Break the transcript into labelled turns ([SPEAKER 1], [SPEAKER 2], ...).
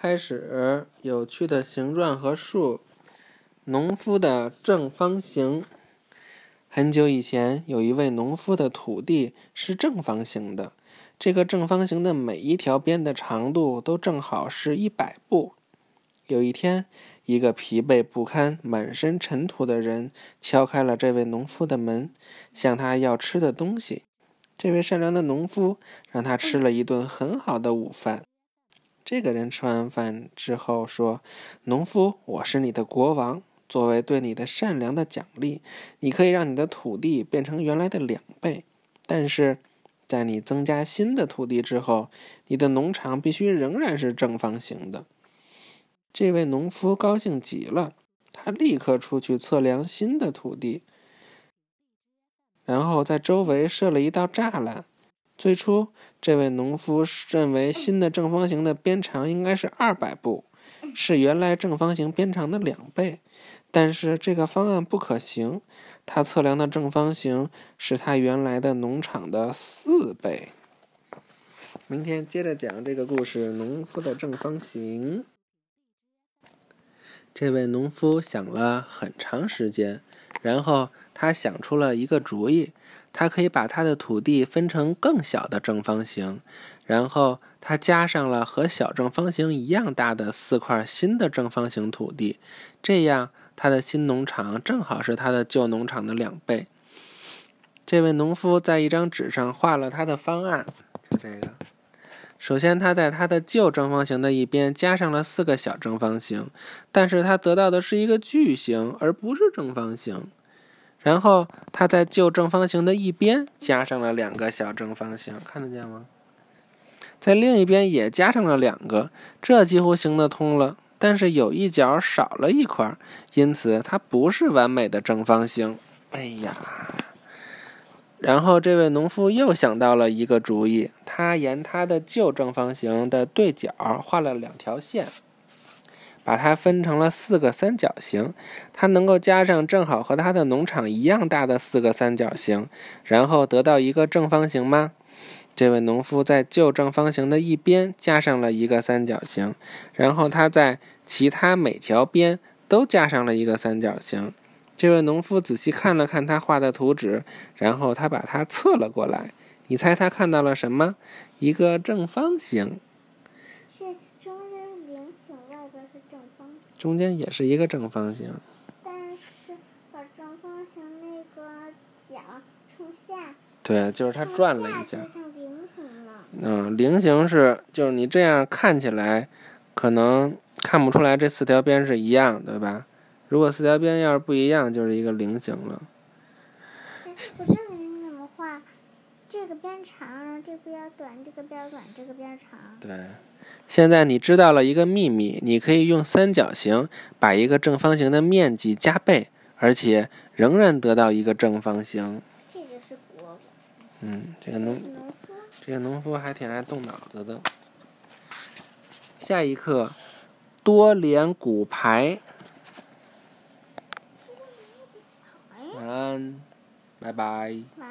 [SPEAKER 1] 开始有趣的形状和数。农夫的正方形。很久以前，有一位农夫的土地是正方形的。这个正方形的每一条边的长度都正好是一百步。有一天，一个疲惫不堪、满身尘土的人敲开了这位农夫的门，向他要吃的东西。这位善良的农夫让他吃了一顿很好的午饭。这个人吃完饭之后说：“农夫，我是你的国王，作为对你的善良的奖励，你可以让你的土地变成原来的两倍。但是，在你增加新的土地之后，你的农场必须仍然是正方形的。”这位农夫高兴极了，他立刻出去测量新的土地，然后在周围设了一道栅栏。最初，这位农夫认为新的正方形的边长应该是二百步，是原来正方形边长的两倍。但是这个方案不可行，他测量的正方形是他原来的农场的四倍。明天接着讲这个故事：农夫的正方形。这位农夫想了很长时间，然后他想出了一个主意。他可以把他的土地分成更小的正方形，然后他加上了和小正方形一样大的四块新的正方形土地，这样他的新农场正好是他的旧农场的两倍。这位农夫在一张纸上画了他的方案，就这个。首先，他在他的旧正方形的一边加上了四个小正方形，但是他得到的是一个矩形，而不是正方形。然后他在旧正方形的一边加上了两个小正方形，看得见吗？在另一边也加上了两个，这几乎行得通了。但是有一角少了一块，因此它不是完美的正方形。哎呀！然后这位农夫又想到了一个主意，他沿他的旧正方形的对角画了两条线。把它分成了四个三角形，它能够加上正好和他的农场一样大的四个三角形，然后得到一个正方形吗？这位农夫在旧正方形的一边加上了一个三角形，然后他在其他每条边都加上了一个三角形。这位农夫仔细看了看他画的图纸，然后他把它侧了过来。你猜他看到了什么？一个正方形。是中间菱形，外边是正方形。中间也是一个正方形，
[SPEAKER 2] 但是把正方形那个角冲下，
[SPEAKER 1] 对，就是它转了一
[SPEAKER 2] 下，像菱形了。
[SPEAKER 1] 嗯，菱形是就是你这样看起来，可能看不出来这四条边是一样，对吧？如果四条边要是不一样，就是一个菱形了。
[SPEAKER 2] 我这里你怎么画？这个边长，这边短，这个边短，这个边长。
[SPEAKER 1] 对。现在你知道了一个秘密，你可以用三角形把一个正方形的面积加倍，而且仍然得到一个正方形。
[SPEAKER 2] 这就是国
[SPEAKER 1] 嗯，这个农这个农夫还挺爱动脑子的。下一课，多连骨牌。拜拜。